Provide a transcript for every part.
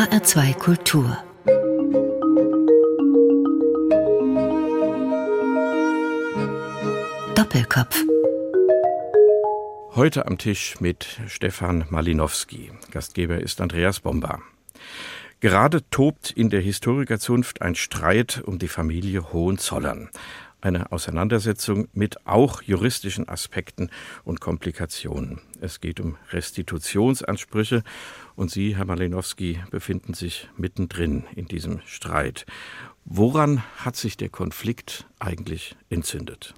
HR2 Kultur Doppelkopf Heute am Tisch mit Stefan Malinowski. Gastgeber ist Andreas Bomba. Gerade tobt in der Historikerzunft ein Streit um die Familie Hohenzollern eine Auseinandersetzung mit auch juristischen Aspekten und Komplikationen. Es geht um Restitutionsansprüche und Sie, Herr Malinowski, befinden sich mittendrin in diesem Streit. Woran hat sich der Konflikt eigentlich entzündet?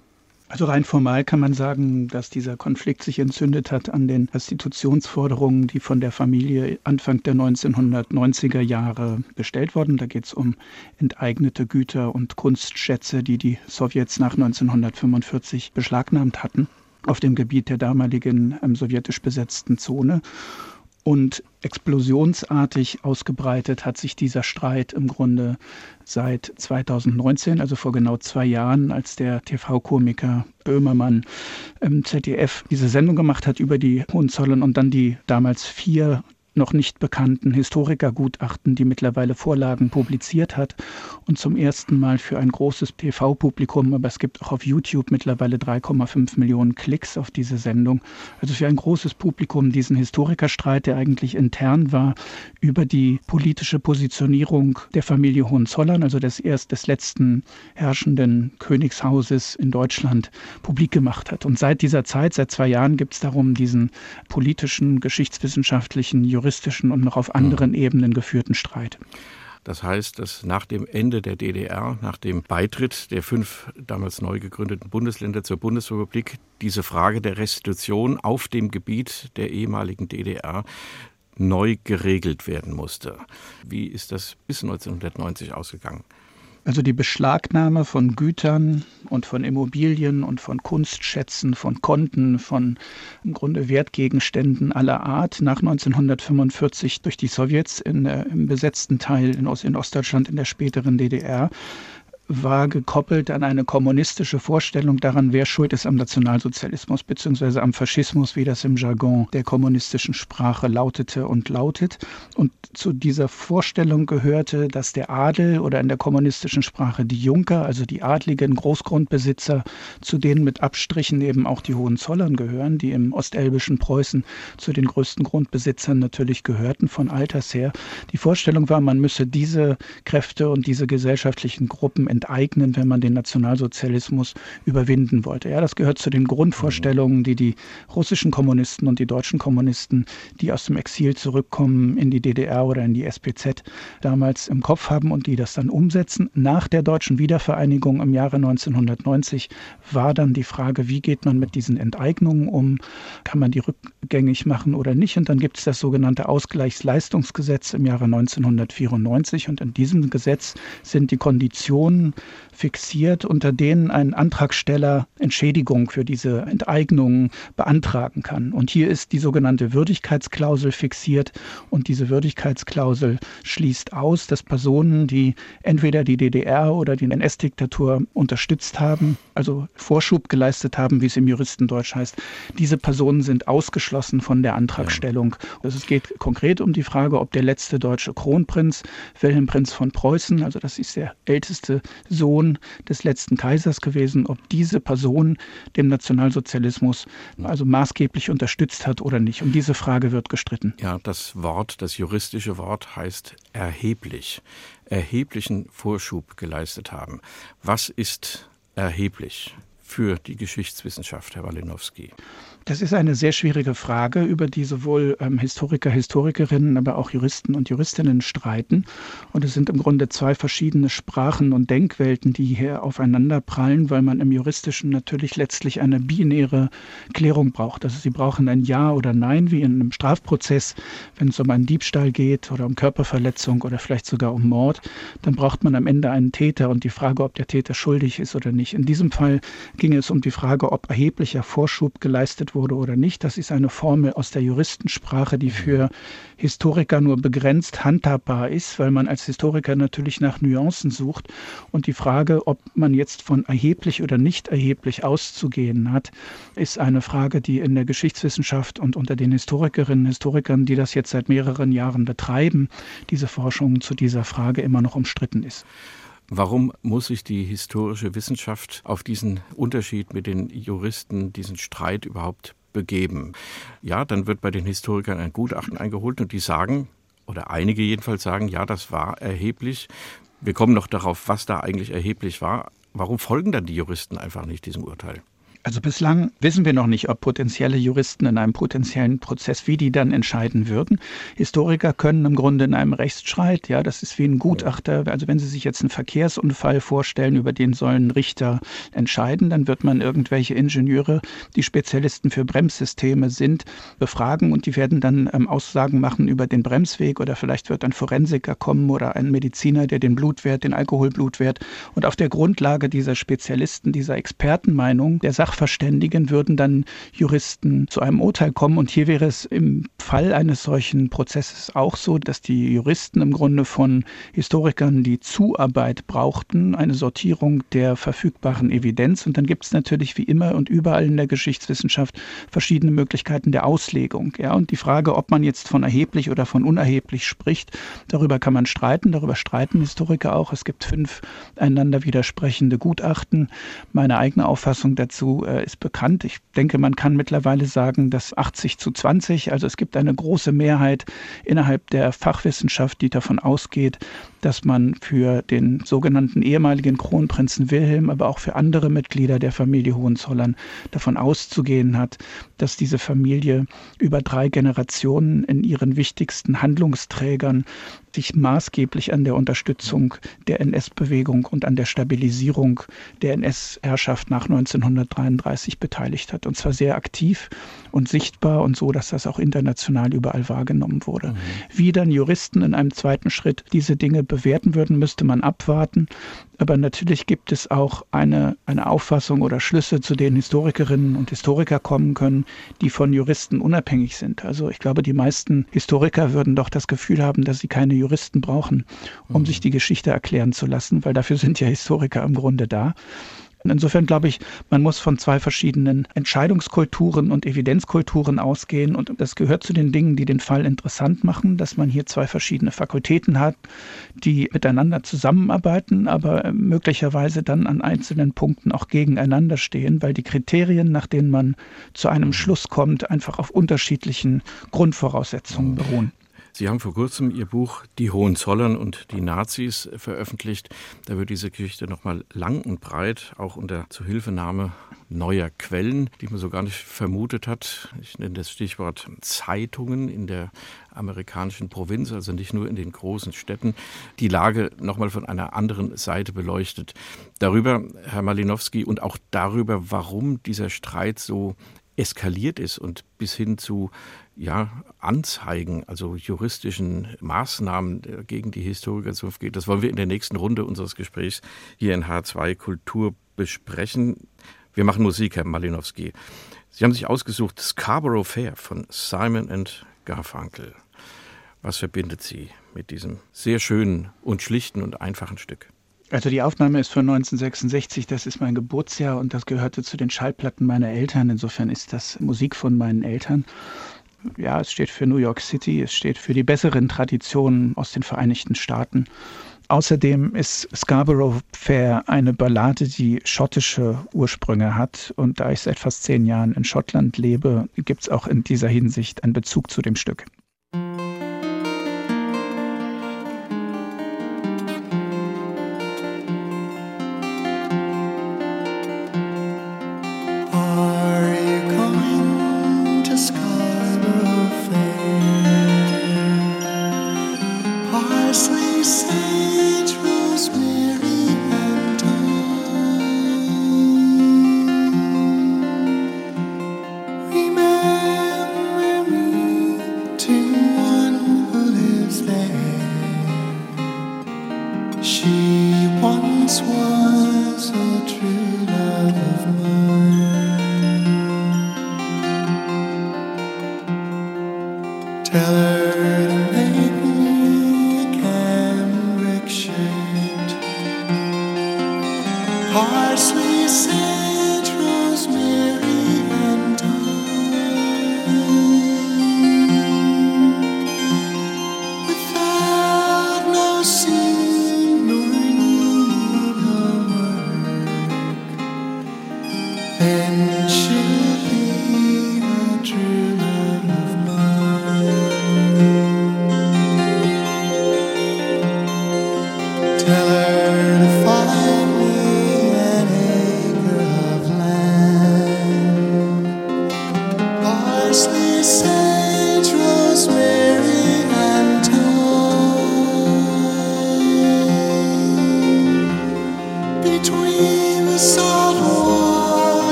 Also rein formal kann man sagen, dass dieser Konflikt sich entzündet hat an den Restitutionsforderungen, die von der Familie Anfang der 1990er Jahre gestellt wurden. Da geht es um enteignete Güter und Kunstschätze, die die Sowjets nach 1945 beschlagnahmt hatten auf dem Gebiet der damaligen ähm, sowjetisch besetzten Zone. Und explosionsartig ausgebreitet hat sich dieser Streit im Grunde seit 2019, also vor genau zwei Jahren, als der TV-Komiker Böhmermann im ZDF diese Sendung gemacht hat über die Hohenzollern und dann die damals vier noch nicht bekannten Historikergutachten, die mittlerweile Vorlagen publiziert hat und zum ersten Mal für ein großes TV-Publikum, aber es gibt auch auf YouTube mittlerweile 3,5 Millionen Klicks auf diese Sendung, also für ein großes Publikum diesen Historikerstreit, der eigentlich intern war, über die politische Positionierung der Familie Hohenzollern, also des erst des letzten herrschenden Königshauses in Deutschland, publik gemacht hat. Und seit dieser Zeit, seit zwei Jahren, gibt es darum diesen politischen, geschichtswissenschaftlichen, juristischen und noch auf anderen mhm. Ebenen geführten Streit. Das heißt, dass nach dem Ende der DDR, nach dem Beitritt der fünf damals neu gegründeten Bundesländer zur Bundesrepublik, diese Frage der Restitution auf dem Gebiet der ehemaligen DDR neu geregelt werden musste. Wie ist das bis 1990 ausgegangen? Also die Beschlagnahme von Gütern und von Immobilien und von Kunstschätzen, von Konten, von im Grunde Wertgegenständen aller Art nach 1945 durch die Sowjets in, äh, im besetzten Teil in, Ost in Ostdeutschland in der späteren DDR war gekoppelt an eine kommunistische Vorstellung daran, wer schuld ist am Nationalsozialismus bzw. am Faschismus, wie das im Jargon der kommunistischen Sprache lautete und lautet. Und zu dieser Vorstellung gehörte, dass der Adel oder in der kommunistischen Sprache die Junker, also die adligen Großgrundbesitzer, zu denen mit Abstrichen eben auch die Hohenzollern gehören, die im ostelbischen Preußen zu den größten Grundbesitzern natürlich gehörten von alters her. Die Vorstellung war, man müsse diese Kräfte und diese gesellschaftlichen Gruppen enteignen, wenn man den Nationalsozialismus überwinden wollte. Ja, das gehört zu den Grundvorstellungen, die die russischen Kommunisten und die deutschen Kommunisten, die aus dem Exil zurückkommen in die DDR oder in die SPZ, damals im Kopf haben und die das dann umsetzen. Nach der deutschen Wiedervereinigung im Jahre 1990 war dann die Frage, wie geht man mit diesen Enteignungen um? Kann man die rückgängig machen oder nicht? Und dann gibt es das sogenannte Ausgleichsleistungsgesetz im Jahre 1994 und in diesem Gesetz sind die Konditionen fixiert, unter denen ein Antragsteller Entschädigung für diese Enteignungen beantragen kann. Und hier ist die sogenannte Würdigkeitsklausel fixiert und diese Würdigkeitsklausel schließt aus, dass Personen, die entweder die DDR oder die NS-Diktatur unterstützt haben, also Vorschub geleistet haben, wie es im Juristendeutsch heißt, diese Personen sind ausgeschlossen von der Antragstellung. Also es geht konkret um die Frage, ob der letzte deutsche Kronprinz, Wilhelm Prinz von Preußen, also das ist der älteste Sohn des letzten Kaisers gewesen, ob diese Person dem Nationalsozialismus also maßgeblich unterstützt hat oder nicht. Um diese Frage wird gestritten. Ja, das Wort, das juristische Wort heißt erheblich, erheblichen Vorschub geleistet haben. Was ist erheblich für die Geschichtswissenschaft, Herr Walinowski? Das ist eine sehr schwierige Frage, über die sowohl ähm, Historiker, Historikerinnen, aber auch Juristen und Juristinnen streiten. Und es sind im Grunde zwei verschiedene Sprachen und Denkwelten, die hier aufeinander prallen, weil man im Juristischen natürlich letztlich eine binäre Klärung braucht. Also Sie brauchen ein Ja oder Nein, wie in einem Strafprozess, wenn es um einen Diebstahl geht oder um Körperverletzung oder vielleicht sogar um Mord, dann braucht man am Ende einen Täter und die Frage, ob der Täter schuldig ist oder nicht. In diesem Fall ginge es um die Frage, ob erheblicher Vorschub geleistet wurde oder nicht. Das ist eine Formel aus der Juristensprache, die für Historiker nur begrenzt handhabbar ist, weil man als Historiker natürlich nach Nuancen sucht. Und die Frage, ob man jetzt von erheblich oder nicht erheblich auszugehen hat, ist eine Frage, die in der Geschichtswissenschaft und unter den Historikerinnen und Historikern, die das jetzt seit mehreren Jahren betreiben, diese Forschung zu dieser Frage immer noch umstritten ist. Warum muss sich die historische Wissenschaft auf diesen Unterschied mit den Juristen, diesen Streit überhaupt begeben? Ja, dann wird bei den Historikern ein Gutachten eingeholt und die sagen, oder einige jedenfalls sagen, ja, das war erheblich. Wir kommen noch darauf, was da eigentlich erheblich war. Warum folgen dann die Juristen einfach nicht diesem Urteil? Also bislang wissen wir noch nicht, ob potenzielle Juristen in einem potenziellen Prozess, wie die dann entscheiden würden. Historiker können im Grunde in einem Rechtsstreit, ja, das ist wie ein Gutachter, also wenn Sie sich jetzt einen Verkehrsunfall vorstellen, über den sollen Richter entscheiden, dann wird man irgendwelche Ingenieure, die Spezialisten für Bremssysteme sind, befragen und die werden dann ähm, Aussagen machen über den Bremsweg oder vielleicht wird ein Forensiker kommen oder ein Mediziner, der den Blutwert, den Alkoholblutwert und auf der Grundlage dieser Spezialisten, dieser Expertenmeinung der Sache Sachverständigen würden dann Juristen zu einem Urteil kommen. Und hier wäre es im Fall eines solchen Prozesses auch so, dass die Juristen im Grunde von Historikern die Zuarbeit brauchten, eine Sortierung der verfügbaren Evidenz. Und dann gibt es natürlich wie immer und überall in der Geschichtswissenschaft verschiedene Möglichkeiten der Auslegung. Ja, und die Frage, ob man jetzt von erheblich oder von unerheblich spricht, darüber kann man streiten. Darüber streiten Historiker auch. Es gibt fünf einander widersprechende Gutachten. Meine eigene Auffassung dazu äh, ist bekannt. Ich denke, man kann mittlerweile sagen, dass 80 zu 20, also es gibt eine große Mehrheit innerhalb der Fachwissenschaft, die davon ausgeht, dass man für den sogenannten ehemaligen Kronprinzen Wilhelm, aber auch für andere Mitglieder der Familie Hohenzollern davon auszugehen hat, dass diese Familie über drei Generationen in ihren wichtigsten Handlungsträgern sich maßgeblich an der Unterstützung der NS-Bewegung und an der Stabilisierung der NS-Herrschaft nach 1933 beteiligt hat. Und zwar sehr aktiv und sichtbar und so, dass das auch international überall wahrgenommen wurde. Mhm. Wie dann Juristen in einem zweiten Schritt diese Dinge bewerten würden, müsste man abwarten. Aber natürlich gibt es auch eine, eine Auffassung oder Schlüsse, zu denen Historikerinnen und Historiker kommen können, die von Juristen unabhängig sind. Also ich glaube, die meisten Historiker würden doch das Gefühl haben, dass sie keine Juristen brauchen, um mhm. sich die Geschichte erklären zu lassen, weil dafür sind ja Historiker im Grunde da. Insofern glaube ich, man muss von zwei verschiedenen Entscheidungskulturen und Evidenzkulturen ausgehen. Und das gehört zu den Dingen, die den Fall interessant machen, dass man hier zwei verschiedene Fakultäten hat, die miteinander zusammenarbeiten, aber möglicherweise dann an einzelnen Punkten auch gegeneinander stehen, weil die Kriterien, nach denen man zu einem Schluss kommt, einfach auf unterschiedlichen Grundvoraussetzungen beruhen. Sie haben vor kurzem Ihr Buch Die Hohenzollern und die Nazis veröffentlicht. Da wird diese Geschichte nochmal lang und breit, auch unter Zuhilfenahme neuer Quellen, die man so gar nicht vermutet hat. Ich nenne das Stichwort Zeitungen in der amerikanischen Provinz, also nicht nur in den großen Städten, die Lage nochmal von einer anderen Seite beleuchtet. Darüber, Herr Malinowski, und auch darüber, warum dieser Streit so eskaliert ist und bis hin zu ja, Anzeigen, also juristischen Maßnahmen äh, gegen die Historikerzunft geht. Das wollen wir in der nächsten Runde unseres Gesprächs hier in H2 Kultur besprechen. Wir machen Musik, Herr Malinowski. Sie haben sich ausgesucht Scarborough Fair von Simon and Garfunkel. Was verbindet Sie mit diesem sehr schönen und schlichten und einfachen Stück? Also die Aufnahme ist von 1966, das ist mein Geburtsjahr und das gehörte zu den Schallplatten meiner Eltern. Insofern ist das Musik von meinen Eltern ja, es steht für New York City, es steht für die besseren Traditionen aus den Vereinigten Staaten. Außerdem ist Scarborough Fair eine Ballade, die schottische Ursprünge hat. Und da ich seit fast zehn Jahren in Schottland lebe, gibt es auch in dieser Hinsicht einen Bezug zu dem Stück.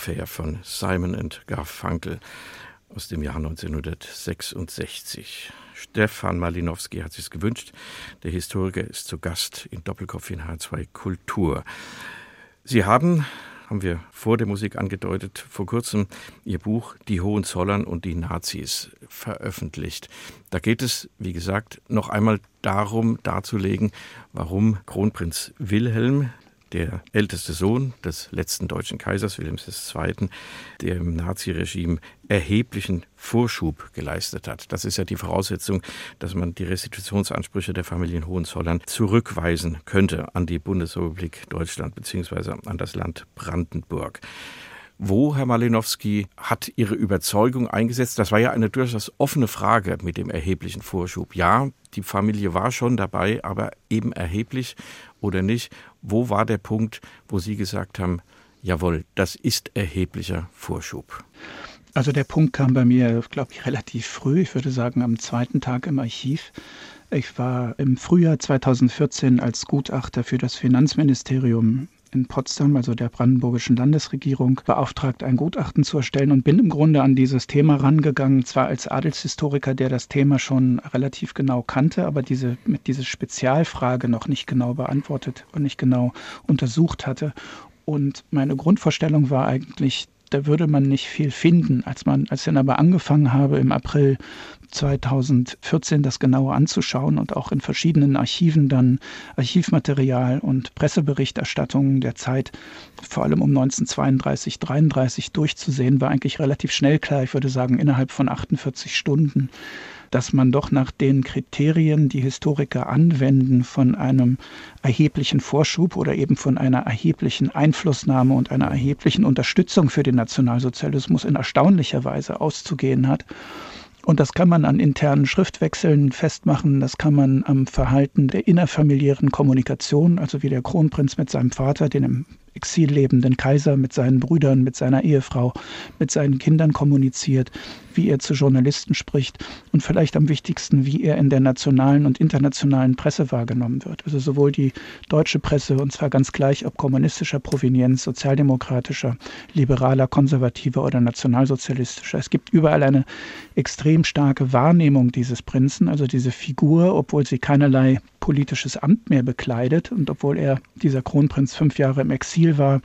Affair von Simon and Garfunkel aus dem Jahr 1966. Stefan Malinowski hat sich gewünscht. Der Historiker ist zu Gast in Doppelkopf in H2 Kultur. Sie haben, haben wir vor der Musik angedeutet, vor kurzem Ihr Buch Die Hohenzollern und die Nazis veröffentlicht. Da geht es, wie gesagt, noch einmal darum darzulegen, warum Kronprinz Wilhelm der älteste Sohn des letzten deutschen Kaisers Wilhelms II., der im Naziregime erheblichen Vorschub geleistet hat. Das ist ja die Voraussetzung, dass man die Restitutionsansprüche der Familien Hohenzollern zurückweisen könnte an die Bundesrepublik Deutschland bzw. an das Land Brandenburg. Wo, Herr Malinowski, hat Ihre Überzeugung eingesetzt? Das war ja eine durchaus offene Frage mit dem erheblichen Vorschub. Ja, die Familie war schon dabei, aber eben erheblich oder nicht. Wo war der Punkt, wo Sie gesagt haben, jawohl, das ist erheblicher Vorschub? Also der Punkt kam bei mir, glaube ich, relativ früh. Ich würde sagen, am zweiten Tag im Archiv. Ich war im Frühjahr 2014 als Gutachter für das Finanzministerium in Potsdam, also der brandenburgischen Landesregierung, beauftragt, ein Gutachten zu erstellen und bin im Grunde an dieses Thema rangegangen, zwar als Adelshistoriker, der das Thema schon relativ genau kannte, aber diese, mit dieser Spezialfrage noch nicht genau beantwortet und nicht genau untersucht hatte. Und meine Grundvorstellung war eigentlich, da würde man nicht viel finden. Als man, als ich dann aber angefangen habe, im April 2014 das genauer anzuschauen und auch in verschiedenen Archiven dann Archivmaterial und Presseberichterstattungen der Zeit, vor allem um 1932, 33 durchzusehen, war eigentlich relativ schnell klar. Ich würde sagen, innerhalb von 48 Stunden dass man doch nach den Kriterien, die Historiker anwenden, von einem erheblichen Vorschub oder eben von einer erheblichen Einflussnahme und einer erheblichen Unterstützung für den Nationalsozialismus in erstaunlicher Weise auszugehen hat. Und das kann man an internen Schriftwechseln festmachen, das kann man am Verhalten der innerfamiliären Kommunikation, also wie der Kronprinz mit seinem Vater, den im Exil lebenden Kaiser, mit seinen Brüdern, mit seiner Ehefrau, mit seinen Kindern kommuniziert. Wie er zu Journalisten spricht und vielleicht am wichtigsten, wie er in der nationalen und internationalen Presse wahrgenommen wird. Also sowohl die deutsche Presse, und zwar ganz gleich, ob kommunistischer Provenienz, sozialdemokratischer, liberaler, konservativer oder nationalsozialistischer. Es gibt überall eine extrem starke Wahrnehmung dieses Prinzen, also diese Figur, obwohl sie keinerlei politisches Amt mehr bekleidet und obwohl er, dieser Kronprinz, fünf Jahre im Exil war,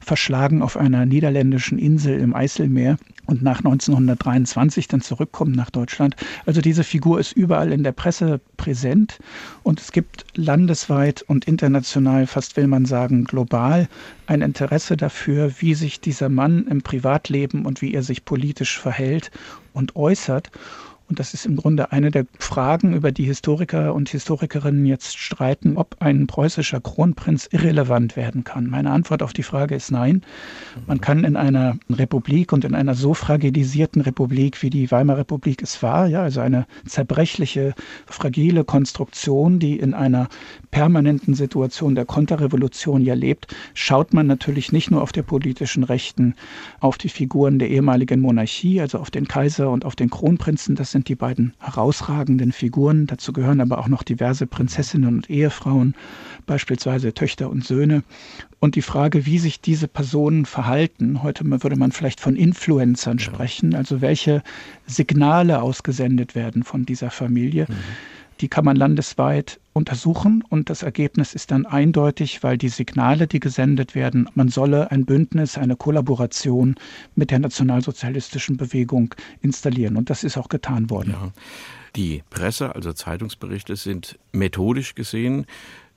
verschlagen auf einer niederländischen Insel im Eiselmeer und nach 1923 dann zurückkommt nach Deutschland. Also diese Figur ist überall in der Presse präsent und es gibt landesweit und international, fast will man sagen global, ein Interesse dafür, wie sich dieser Mann im Privatleben und wie er sich politisch verhält und äußert. Und das ist im Grunde eine der Fragen, über die Historiker und Historikerinnen jetzt streiten, ob ein preußischer Kronprinz irrelevant werden kann. Meine Antwort auf die Frage ist nein. Man kann in einer Republik und in einer so fragilisierten Republik, wie die Weimarer Republik es war, ja, also eine zerbrechliche, fragile Konstruktion, die in einer permanenten Situation der Konterrevolution ja lebt, schaut man natürlich nicht nur auf der politischen Rechten auf die Figuren der ehemaligen Monarchie, also auf den Kaiser und auf den Kronprinzen. Das sind die beiden herausragenden Figuren. Dazu gehören aber auch noch diverse Prinzessinnen und Ehefrauen, beispielsweise Töchter und Söhne. Und die Frage, wie sich diese Personen verhalten, heute würde man vielleicht von Influencern sprechen, also welche Signale ausgesendet werden von dieser Familie. Mhm die kann man landesweit untersuchen und das Ergebnis ist dann eindeutig, weil die Signale, die gesendet werden, man solle ein Bündnis, eine Kollaboration mit der nationalsozialistischen Bewegung installieren und das ist auch getan worden. Ja. Die Presse, also Zeitungsberichte, sind methodisch gesehen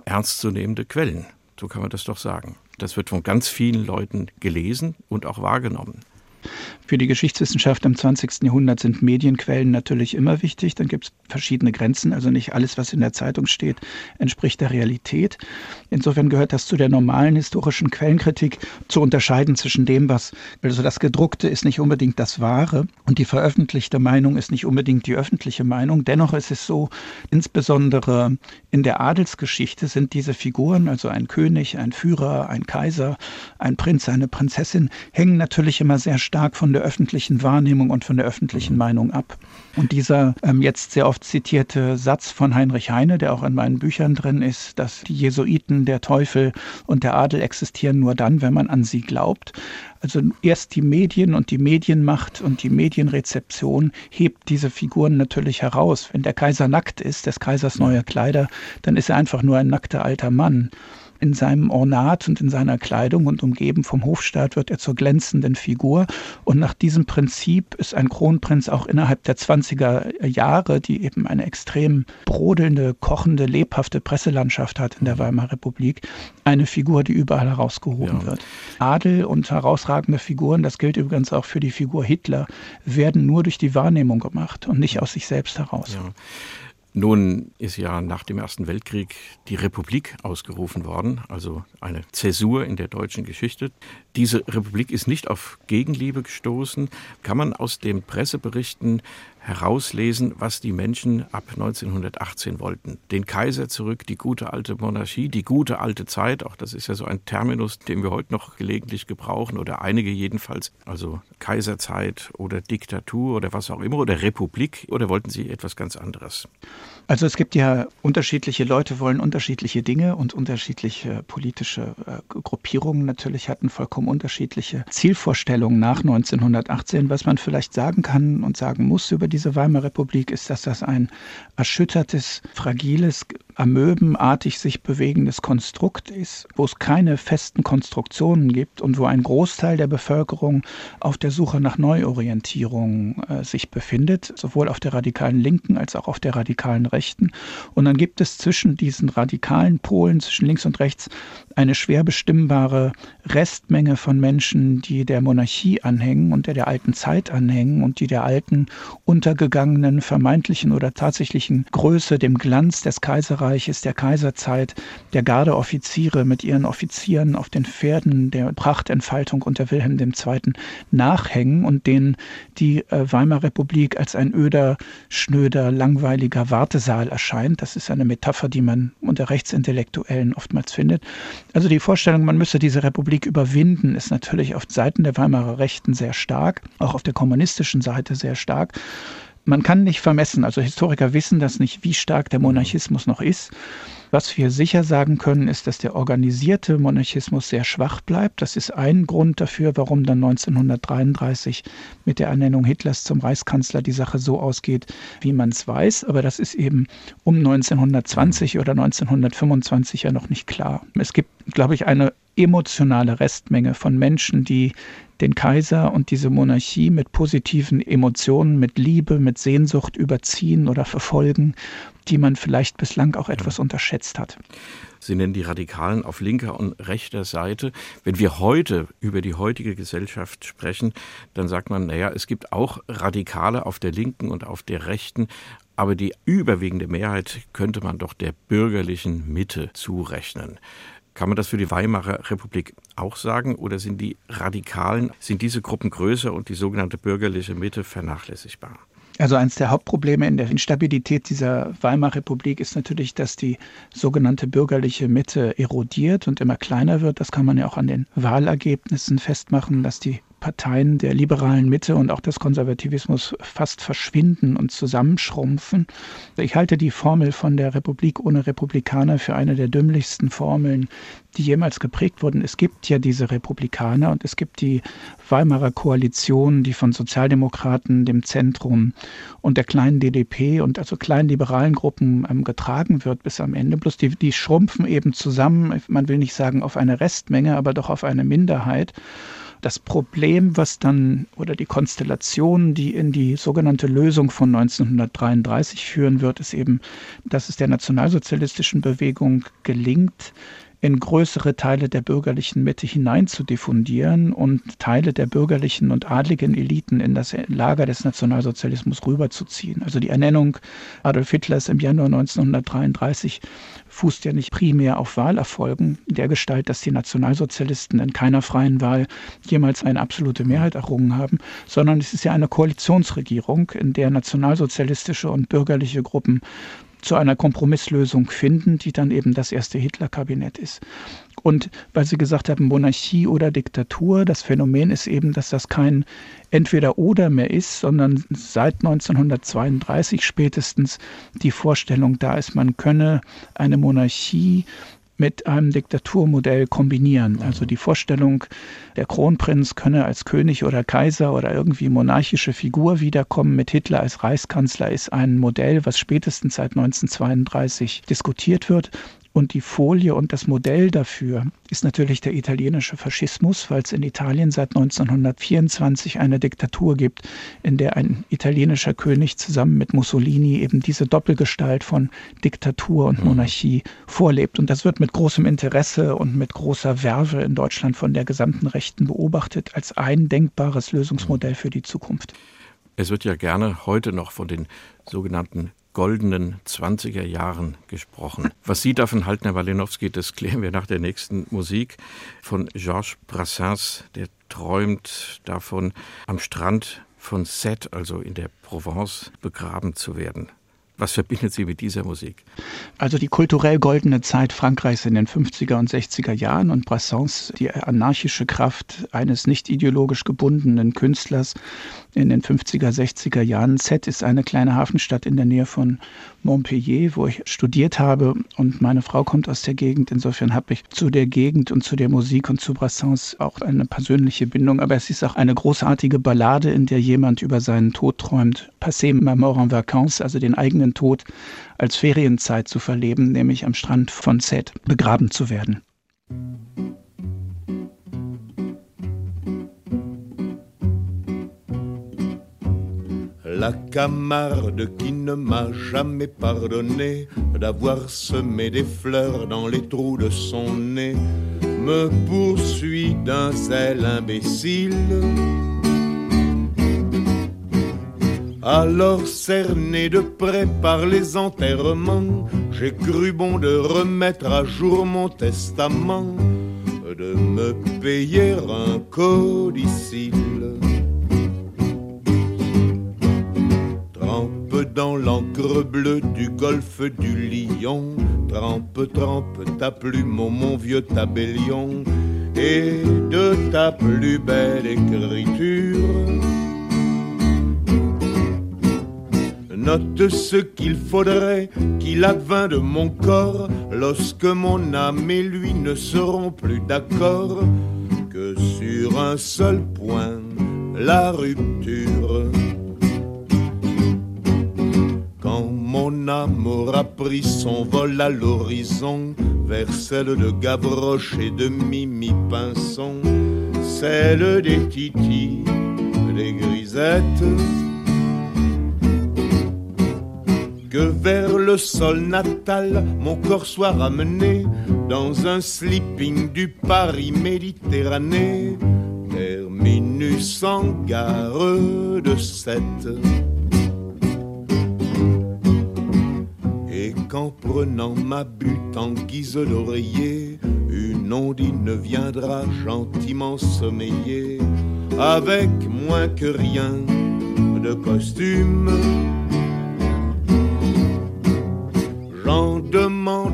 ernstzunehmende Quellen. So kann man das doch sagen. Das wird von ganz vielen Leuten gelesen und auch wahrgenommen. Für die Geschichtswissenschaft im 20. Jahrhundert sind Medienquellen natürlich immer wichtig. Dann gibt es verschiedene Grenzen. Also nicht alles, was in der Zeitung steht, entspricht der Realität. Insofern gehört das zu der normalen historischen Quellenkritik, zu unterscheiden zwischen dem, was, also das Gedruckte ist nicht unbedingt das Wahre und die veröffentlichte Meinung ist nicht unbedingt die öffentliche Meinung. Dennoch ist es so, insbesondere in der Adelsgeschichte sind diese Figuren, also ein König, ein Führer, ein Kaiser, ein Prinz, eine Prinzessin, hängen natürlich immer sehr stark von der öffentlichen Wahrnehmung und von der öffentlichen mhm. Meinung ab. Und dieser ähm, jetzt sehr oft zitierte Satz von Heinrich Heine, der auch in meinen Büchern drin ist, dass die Jesuiten, der Teufel und der Adel existieren nur dann, wenn man an sie glaubt. Also erst die Medien und die Medienmacht und die Medienrezeption hebt diese Figuren natürlich heraus. Wenn der Kaiser nackt ist, des Kaisers neue Kleider, dann ist er einfach nur ein nackter alter Mann. In seinem Ornat und in seiner Kleidung und umgeben vom Hofstaat wird er zur glänzenden Figur. Und nach diesem Prinzip ist ein Kronprinz auch innerhalb der 20er Jahre, die eben eine extrem brodelnde, kochende, lebhafte Presselandschaft hat in der Weimarer Republik, eine Figur, die überall herausgehoben ja. wird. Adel und herausragende Figuren, das gilt übrigens auch für die Figur Hitler, werden nur durch die Wahrnehmung gemacht und nicht aus sich selbst heraus. Ja. Nun ist ja nach dem Ersten Weltkrieg die Republik ausgerufen worden, also eine Zäsur in der deutschen Geschichte. Diese Republik ist nicht auf Gegenliebe gestoßen. Kann man aus den Presseberichten herauslesen, was die Menschen ab 1918 wollten. Den Kaiser zurück, die gute alte Monarchie, die gute alte Zeit, auch das ist ja so ein Terminus, den wir heute noch gelegentlich gebrauchen oder einige jedenfalls, also Kaiserzeit oder Diktatur oder was auch immer oder Republik oder wollten sie etwas ganz anderes? Also es gibt ja unterschiedliche Leute wollen unterschiedliche Dinge und unterschiedliche politische äh, Gruppierungen natürlich hatten vollkommen unterschiedliche Zielvorstellungen nach 1918. Was man vielleicht sagen kann und sagen muss über diese Weimarer Republik ist, dass das ein erschüttertes, fragiles, amöbenartig sich bewegendes Konstrukt ist, wo es keine festen Konstruktionen gibt und wo ein Großteil der Bevölkerung auf der Suche nach Neuorientierung äh, sich befindet, sowohl auf der radikalen Linken als auch auf der radikalen Rechten. Und dann gibt es zwischen diesen radikalen Polen, zwischen links und rechts, eine schwer bestimmbare Restmenge von Menschen, die der Monarchie anhängen und der der alten Zeit anhängen und die der alten, untergegangenen, vermeintlichen oder tatsächlichen Größe, dem Glanz des Kaiserreichs Königreiches, der Kaiserzeit, der Gardeoffiziere mit ihren Offizieren auf den Pferden der Prachtentfaltung unter Wilhelm II. nachhängen und denen die äh, Weimarer Republik als ein öder, schnöder, langweiliger Wartesaal erscheint. Das ist eine Metapher, die man unter Rechtsintellektuellen oftmals findet. Also die Vorstellung, man müsse diese Republik überwinden, ist natürlich auf Seiten der Weimarer Rechten sehr stark, auch auf der kommunistischen Seite sehr stark. Man kann nicht vermessen, also Historiker wissen das nicht, wie stark der Monarchismus noch ist. Was wir sicher sagen können, ist, dass der organisierte Monarchismus sehr schwach bleibt. Das ist ein Grund dafür, warum dann 1933 mit der Ernennung Hitlers zum Reichskanzler die Sache so ausgeht, wie man es weiß. Aber das ist eben um 1920 oder 1925 ja noch nicht klar. Es gibt, glaube ich, eine emotionale Restmenge von Menschen, die den Kaiser und diese Monarchie mit positiven Emotionen, mit Liebe, mit Sehnsucht überziehen oder verfolgen, die man vielleicht bislang auch etwas unterschätzt hat. Sie nennen die Radikalen auf linker und rechter Seite. Wenn wir heute über die heutige Gesellschaft sprechen, dann sagt man, naja, es gibt auch Radikale auf der linken und auf der rechten, aber die überwiegende Mehrheit könnte man doch der bürgerlichen Mitte zurechnen. Kann man das für die Weimarer Republik auch sagen oder sind die Radikalen, sind diese Gruppen größer und die sogenannte bürgerliche Mitte vernachlässigbar? Also eines der Hauptprobleme in der Instabilität dieser Weimarer Republik ist natürlich, dass die sogenannte bürgerliche Mitte erodiert und immer kleiner wird. Das kann man ja auch an den Wahlergebnissen festmachen, dass die Parteien der liberalen Mitte und auch des Konservativismus fast verschwinden und zusammenschrumpfen. Ich halte die Formel von der Republik ohne Republikaner für eine der dümmlichsten Formeln, die jemals geprägt wurden. Es gibt ja diese Republikaner und es gibt die Weimarer Koalition, die von Sozialdemokraten, dem Zentrum und der kleinen DDP und also kleinen liberalen Gruppen ähm, getragen wird bis am Ende. Bloß die, die schrumpfen eben zusammen, man will nicht sagen auf eine Restmenge, aber doch auf eine Minderheit. Das Problem, was dann oder die Konstellation, die in die sogenannte Lösung von 1933 führen wird, ist eben, dass es der nationalsozialistischen Bewegung gelingt, in größere Teile der bürgerlichen Mitte hinein zu diffundieren und Teile der bürgerlichen und adligen Eliten in das Lager des Nationalsozialismus rüberzuziehen. Also die Ernennung Adolf Hitlers im Januar 1933 fußt ja nicht primär auf Wahlerfolgen, der Gestalt, dass die Nationalsozialisten in keiner freien Wahl jemals eine absolute Mehrheit errungen haben, sondern es ist ja eine Koalitionsregierung, in der nationalsozialistische und bürgerliche Gruppen zu einer Kompromisslösung finden, die dann eben das erste Hitler-Kabinett ist. Und weil Sie gesagt haben, Monarchie oder Diktatur, das Phänomen ist eben, dass das kein Entweder-Oder mehr ist, sondern seit 1932 spätestens die Vorstellung da ist, man könne eine Monarchie mit einem Diktaturmodell kombinieren. Also die Vorstellung, der Kronprinz könne als König oder Kaiser oder irgendwie monarchische Figur wiederkommen mit Hitler als Reichskanzler, ist ein Modell, was spätestens seit 1932 diskutiert wird. Und die Folie und das Modell dafür ist natürlich der italienische Faschismus, weil es in Italien seit 1924 eine Diktatur gibt, in der ein italienischer König zusammen mit Mussolini eben diese Doppelgestalt von Diktatur und mhm. Monarchie vorlebt. Und das wird mit großem Interesse und mit großer Werbe in Deutschland von der gesamten Rechten beobachtet als ein denkbares Lösungsmodell für die Zukunft. Es wird ja gerne heute noch von den sogenannten goldenen 20er Jahren gesprochen. Was Sie davon halten, Herr Walenowski, das klären wir nach der nächsten Musik von Georges Brassens, der träumt davon, am Strand von Sète, also in der Provence, begraben zu werden. Was verbindet Sie mit dieser Musik? Also die kulturell goldene Zeit Frankreichs in den 50er und 60er Jahren und Brassens, die anarchische Kraft eines nicht ideologisch gebundenen Künstlers in den 50er, 60er Jahren. Z ist eine kleine Hafenstadt in der Nähe von Montpellier, wo ich studiert habe und meine Frau kommt aus der Gegend. Insofern habe ich zu der Gegend und zu der Musik und zu Brassens auch eine persönliche Bindung. Aber es ist auch eine großartige Ballade, in der jemand über seinen Tod träumt. Passé ma mort en vacances, also den eigenen eigenen Tod als Ferienzeit zu verleben, nämlich am Strand von Sète begraben zu werden. La Camarde qui ne m'a jamais pardonné d'avoir semé des fleurs dans les trous de son nez me poursuit d'un zèle imbécile Alors cerné de près par les enterrements, j'ai cru bon de remettre à jour mon testament, de me payer un codicile. Trempe dans l'encre bleue du golfe du Lion, trempe, trempe ta plume, mon vieux tabellion, et de ta plus belle écriture Note ce qu'il faudrait qu'il advint de mon corps lorsque mon âme et lui ne seront plus d'accord que sur un seul point, la rupture. Quand mon âme aura pris son vol à l'horizon vers celle de Gavroche et de Mimi Pinson, celle des titis, des grisettes, que vers le sol natal mon corps soit ramené dans un sleeping du Paris Méditerranée, terminus en gare de Sète. Et qu'en prenant ma butte en guise d'oreiller, une ondine viendra gentiment sommeiller avec moins que rien de costume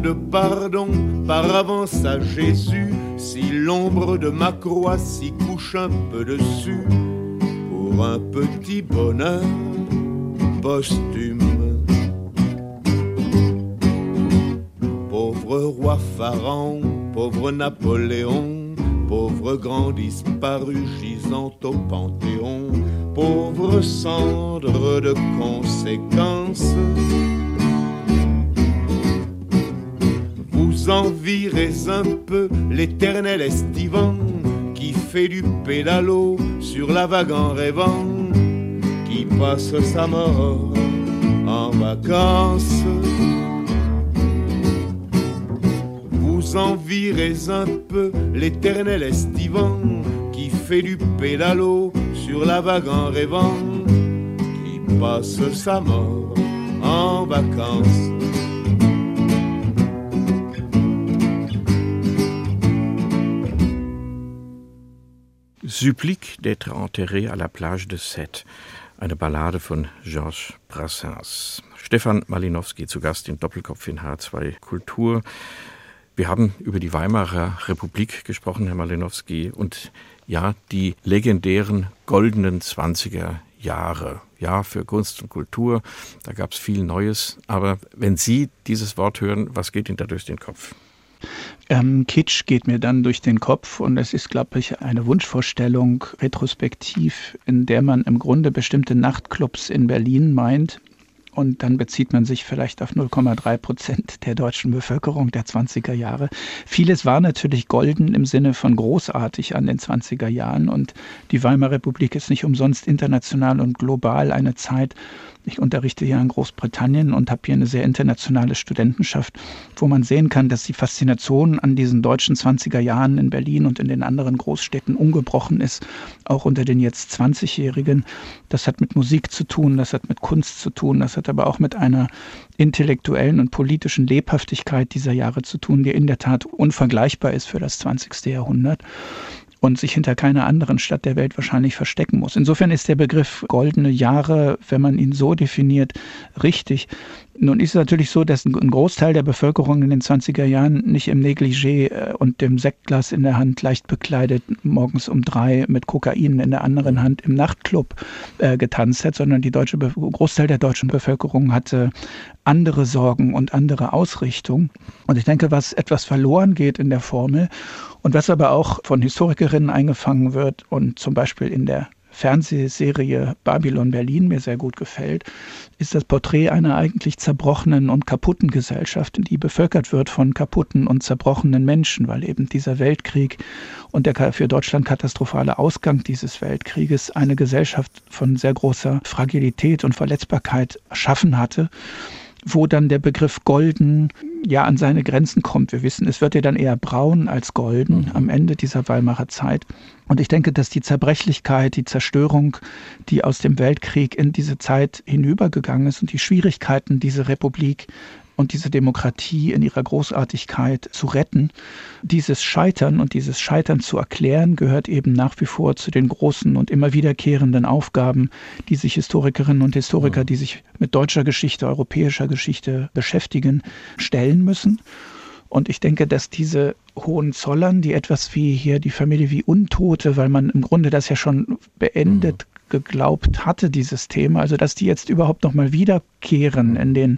demande pardon par avance à Jésus si l'ombre de ma croix s'y couche un peu dessus pour un petit bonheur posthume. Pauvre roi Pharaon, pauvre Napoléon, pauvre grand disparu gisant au Panthéon, pauvre cendre de conséquences vous envirez un peu l'éternel estivant qui fait du pédalo sur la vague en rêvant, qui passe sa mort en vacances. Vous envirez un peu l'éternel estivant qui fait du pédalo sur la vague en rêvant, qui passe sa mort en vacances. Supplique d'être enterré à la plage de Sète, eine Ballade von Georges Brassens. Stefan Malinowski zu Gast im Doppelkopf in H2 Kultur. Wir haben über die Weimarer Republik gesprochen, Herr Malinowski, und ja, die legendären goldenen 20er Jahre. Ja, für Kunst und Kultur, da gab es viel Neues. Aber wenn Sie dieses Wort hören, was geht Ihnen da durch den Kopf? Ähm, Kitsch geht mir dann durch den Kopf und es ist, glaube ich, eine Wunschvorstellung retrospektiv, in der man im Grunde bestimmte Nachtclubs in Berlin meint. Und dann bezieht man sich vielleicht auf 0,3 Prozent der deutschen Bevölkerung der 20er Jahre. Vieles war natürlich golden im Sinne von großartig an den 20er Jahren. Und die Weimarer Republik ist nicht umsonst international und global eine Zeit, ich unterrichte hier in Großbritannien und habe hier eine sehr internationale Studentenschaft, wo man sehen kann, dass die Faszination an diesen deutschen 20er Jahren in Berlin und in den anderen Großstädten ungebrochen ist, auch unter den jetzt 20-Jährigen. Das hat mit Musik zu tun, das hat mit Kunst zu tun, das hat aber auch mit einer intellektuellen und politischen Lebhaftigkeit dieser Jahre zu tun, die in der Tat unvergleichbar ist für das 20. Jahrhundert und sich hinter keiner anderen Stadt der Welt wahrscheinlich verstecken muss. Insofern ist der Begriff goldene Jahre, wenn man ihn so definiert, richtig. Nun ist es natürlich so, dass ein Großteil der Bevölkerung in den 20er Jahren nicht im Negligé äh, und dem Sektglas in der Hand leicht bekleidet morgens um drei mit Kokain in der anderen Hand im Nachtclub äh, getanzt hat, sondern die deutsche Großteil der deutschen Bevölkerung hatte andere Sorgen und andere Ausrichtung. Und ich denke, was etwas verloren geht in der Formel und was aber auch von Historikerinnen eingefangen wird und zum Beispiel in der Fernsehserie Babylon Berlin mir sehr gut gefällt, ist das Porträt einer eigentlich zerbrochenen und kaputten Gesellschaft, die bevölkert wird von kaputten und zerbrochenen Menschen, weil eben dieser Weltkrieg und der für Deutschland katastrophale Ausgang dieses Weltkrieges eine Gesellschaft von sehr großer Fragilität und Verletzbarkeit erschaffen hatte wo dann der Begriff golden ja an seine Grenzen kommt. Wir wissen, es wird ja dann eher braun als golden mhm. am Ende dieser Weimarer Zeit. Und ich denke, dass die Zerbrechlichkeit, die Zerstörung, die aus dem Weltkrieg in diese Zeit hinübergegangen ist und die Schwierigkeiten, diese Republik und diese Demokratie in ihrer Großartigkeit zu retten. Dieses Scheitern und dieses Scheitern zu erklären, gehört eben nach wie vor zu den großen und immer wiederkehrenden Aufgaben, die sich Historikerinnen und Historiker, die sich mit deutscher Geschichte, europäischer Geschichte beschäftigen, stellen müssen. Und ich denke, dass diese Hohenzollern, die etwas wie hier die Familie wie Untote, weil man im Grunde das ja schon beendet mhm. geglaubt hatte, dieses Thema, also dass die jetzt überhaupt nochmal wiederkehren in den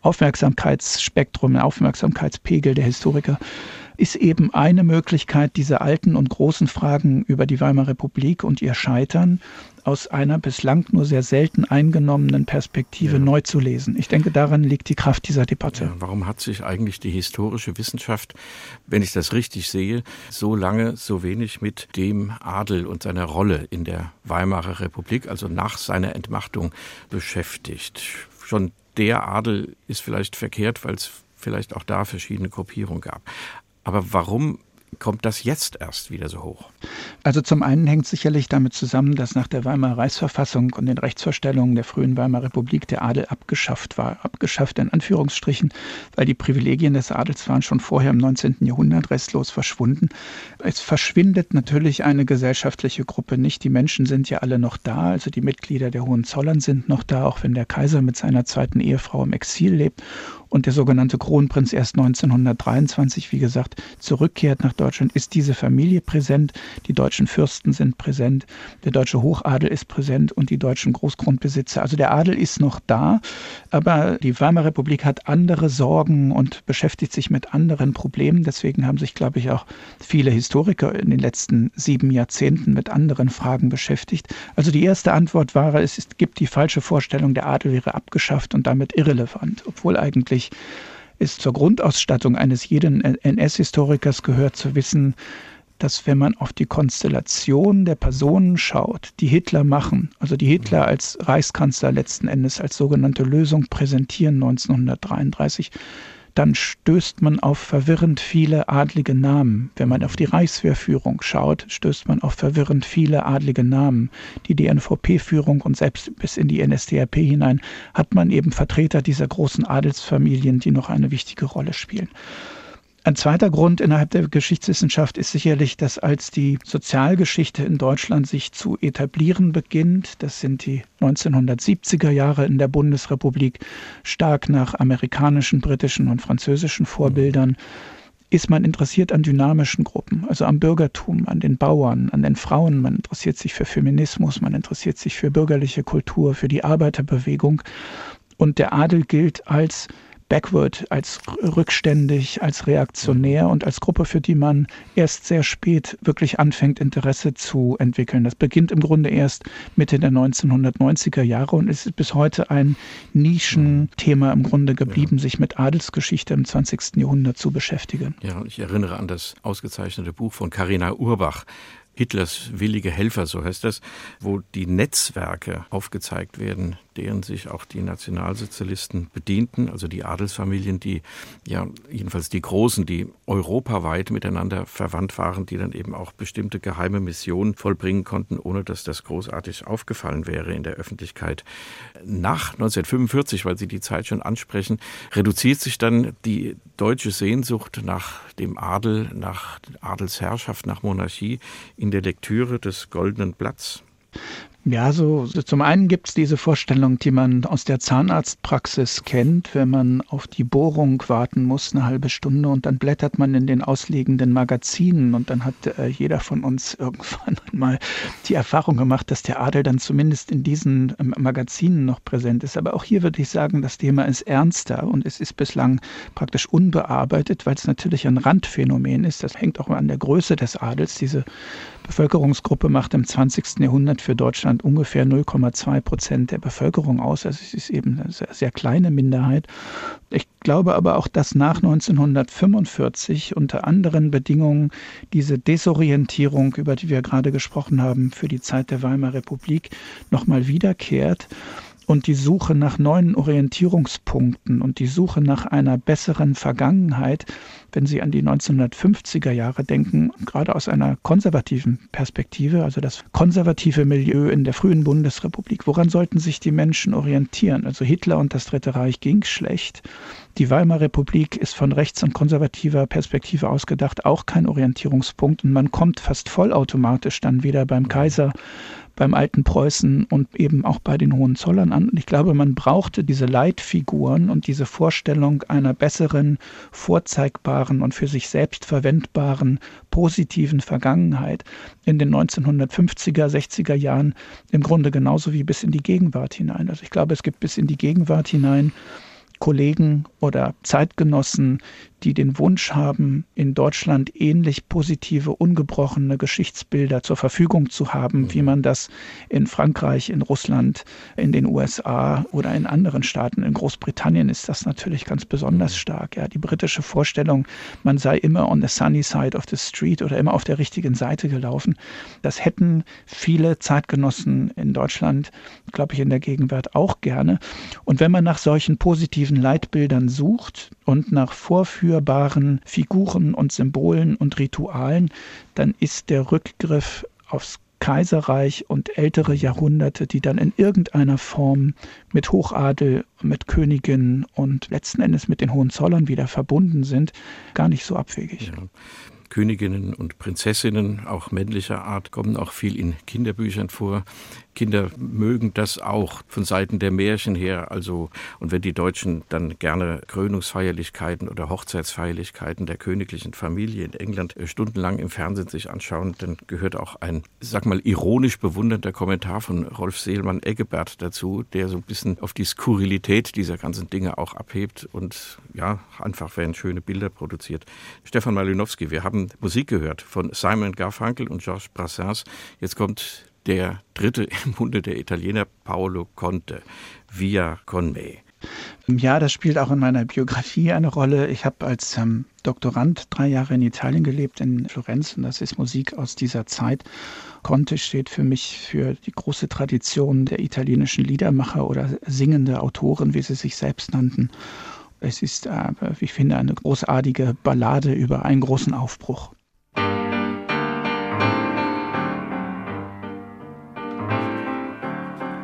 Aufmerksamkeitsspektrum, Aufmerksamkeitspegel der Historiker, ist eben eine Möglichkeit, diese alten und großen Fragen über die Weimarer Republik und ihr Scheitern aus einer bislang nur sehr selten eingenommenen Perspektive ja. neu zu lesen. Ich denke, daran liegt die Kraft dieser Debatte. Ja, warum hat sich eigentlich die historische Wissenschaft, wenn ich das richtig sehe, so lange so wenig mit dem Adel und seiner Rolle in der Weimarer Republik, also nach seiner Entmachtung, beschäftigt? Schon der Adel ist vielleicht verkehrt, weil es vielleicht auch da verschiedene Gruppierungen gab. Aber warum kommt das jetzt erst wieder so hoch? Also zum einen hängt sicherlich damit zusammen, dass nach der Weimarer Reichsverfassung und den Rechtsvorstellungen der frühen Weimarer Republik der Adel abgeschafft war. Abgeschafft in Anführungsstrichen, weil die Privilegien des Adels waren schon vorher im 19. Jahrhundert restlos verschwunden. Es verschwindet natürlich eine gesellschaftliche Gruppe nicht. Die Menschen sind ja alle noch da, also die Mitglieder der Hohenzollern sind noch da, auch wenn der Kaiser mit seiner zweiten Ehefrau im Exil lebt und der sogenannte Kronprinz erst 1923, wie gesagt, zurückkehrt nach Deutschland, ist diese Familie präsent, die deutschen Fürsten sind präsent, der deutsche Hochadel ist präsent und die deutschen Großgrundbesitzer. Also der Adel ist noch da, aber die Weimarer Republik hat andere Sorgen und beschäftigt sich mit anderen Problemen. Deswegen haben sich, glaube ich, auch viele Historiker in den letzten sieben Jahrzehnten mit anderen Fragen beschäftigt. Also die erste Antwort war, es gibt die falsche Vorstellung, der Adel wäre abgeschafft und damit irrelevant, obwohl eigentlich ist zur Grundausstattung eines jeden NS-Historikers gehört zu wissen, dass wenn man auf die Konstellation der Personen schaut, die Hitler machen, also die Hitler als Reichskanzler letzten Endes als sogenannte Lösung präsentieren 1933, dann stößt man auf verwirrend viele adlige Namen. Wenn man auf die Reichswehrführung schaut, stößt man auf verwirrend viele adlige Namen. Die DNVP-Führung und selbst bis in die NSDAP hinein hat man eben Vertreter dieser großen Adelsfamilien, die noch eine wichtige Rolle spielen. Ein zweiter Grund innerhalb der Geschichtswissenschaft ist sicherlich, dass als die Sozialgeschichte in Deutschland sich zu etablieren beginnt, das sind die 1970er Jahre in der Bundesrepublik, stark nach amerikanischen, britischen und französischen Vorbildern, ist man interessiert an dynamischen Gruppen, also am Bürgertum, an den Bauern, an den Frauen. Man interessiert sich für Feminismus, man interessiert sich für bürgerliche Kultur, für die Arbeiterbewegung. Und der Adel gilt als backward, als rückständig, als reaktionär und als Gruppe, für die man erst sehr spät wirklich anfängt, Interesse zu entwickeln. Das beginnt im Grunde erst Mitte der 1990er Jahre und ist bis heute ein Nischenthema im Grunde geblieben, sich mit Adelsgeschichte im 20. Jahrhundert zu beschäftigen. Ja, ich erinnere an das ausgezeichnete Buch von Carina Urbach, Hitlers willige Helfer, so heißt das, wo die Netzwerke aufgezeigt werden, deren sich auch die Nationalsozialisten bedienten, also die Adelsfamilien, die ja jedenfalls die Großen, die europaweit miteinander verwandt waren, die dann eben auch bestimmte geheime Missionen vollbringen konnten, ohne dass das großartig aufgefallen wäre in der Öffentlichkeit. Nach 1945, weil Sie die Zeit schon ansprechen, reduziert sich dann die deutsche Sehnsucht nach dem Adel, nach Adelsherrschaft, nach Monarchie in der Lektüre des Goldenen Blatts. Ja, so, so zum einen gibt es diese Vorstellung, die man aus der Zahnarztpraxis kennt, wenn man auf die Bohrung warten muss, eine halbe Stunde und dann blättert man in den ausliegenden Magazinen und dann hat äh, jeder von uns irgendwann mal die Erfahrung gemacht, dass der Adel dann zumindest in diesen ähm, Magazinen noch präsent ist. Aber auch hier würde ich sagen, das Thema ist ernster und es ist bislang praktisch unbearbeitet, weil es natürlich ein Randphänomen ist. Das hängt auch an der Größe des Adels. Diese Bevölkerungsgruppe macht im 20. Jahrhundert für Deutschland ungefähr 0,2 Prozent der Bevölkerung aus. Also es ist eben eine sehr, sehr kleine Minderheit. Ich glaube aber auch, dass nach 1945 unter anderen Bedingungen diese Desorientierung, über die wir gerade gesprochen haben, für die Zeit der Weimarer Republik nochmal wiederkehrt und die Suche nach neuen Orientierungspunkten und die Suche nach einer besseren Vergangenheit, wenn Sie an die 1950er Jahre denken, gerade aus einer konservativen Perspektive, also das konservative Milieu in der frühen Bundesrepublik, woran sollten sich die Menschen orientieren? Also Hitler und das Dritte Reich ging schlecht. Die Weimarer Republik ist von rechts- und konservativer Perspektive ausgedacht auch kein Orientierungspunkt und man kommt fast vollautomatisch dann wieder beim Kaiser beim alten Preußen und eben auch bei den Hohenzollern an. Und ich glaube, man brauchte diese Leitfiguren und diese Vorstellung einer besseren, vorzeigbaren und für sich selbst verwendbaren, positiven Vergangenheit in den 1950er, 60er Jahren im Grunde genauso wie bis in die Gegenwart hinein. Also ich glaube, es gibt bis in die Gegenwart hinein Kollegen oder Zeitgenossen, die den Wunsch haben, in Deutschland ähnlich positive, ungebrochene Geschichtsbilder zur Verfügung zu haben, wie man das in Frankreich, in Russland, in den USA oder in anderen Staaten, in Großbritannien ist das natürlich ganz besonders stark. Ja, die britische Vorstellung, man sei immer on the sunny side of the street oder immer auf der richtigen Seite gelaufen, das hätten viele Zeitgenossen in Deutschland, glaube ich, in der Gegenwart auch gerne. Und wenn man nach solchen positiven Leitbildern sucht und nach Vorführungen, spürbaren Figuren und Symbolen und Ritualen, dann ist der Rückgriff aufs Kaiserreich und ältere Jahrhunderte, die dann in irgendeiner Form mit Hochadel, mit Königinnen und letzten Endes mit den Hohenzollern wieder verbunden sind, gar nicht so abwegig. Ja. Königinnen und Prinzessinnen, auch männlicher Art, kommen auch viel in Kinderbüchern vor. Kinder mögen das auch von Seiten der Märchen her. Also, und wenn die Deutschen dann gerne Krönungsfeierlichkeiten oder Hochzeitsfeierlichkeiten der königlichen Familie in England äh, stundenlang im Fernsehen sich anschauen, dann gehört auch ein, sag mal, ironisch bewundernder Kommentar von Rolf Seelmann Eggebert dazu, der so ein bisschen auf die Skurrilität dieser ganzen Dinge auch abhebt und ja, einfach werden schöne Bilder produziert. Stefan Malinowski, wir haben Musik gehört von Simon Garfunkel und Georges Brassens. Jetzt kommt der dritte im Munde der Italiener Paolo Conte, Via con me. Ja, das spielt auch in meiner Biografie eine Rolle. Ich habe als ähm, Doktorand drei Jahre in Italien gelebt, in Florenz, und das ist Musik aus dieser Zeit. Conte steht für mich für die große Tradition der italienischen Liedermacher oder singende Autoren, wie sie sich selbst nannten. Es ist, äh, wie ich finde, eine großartige Ballade über einen großen Aufbruch.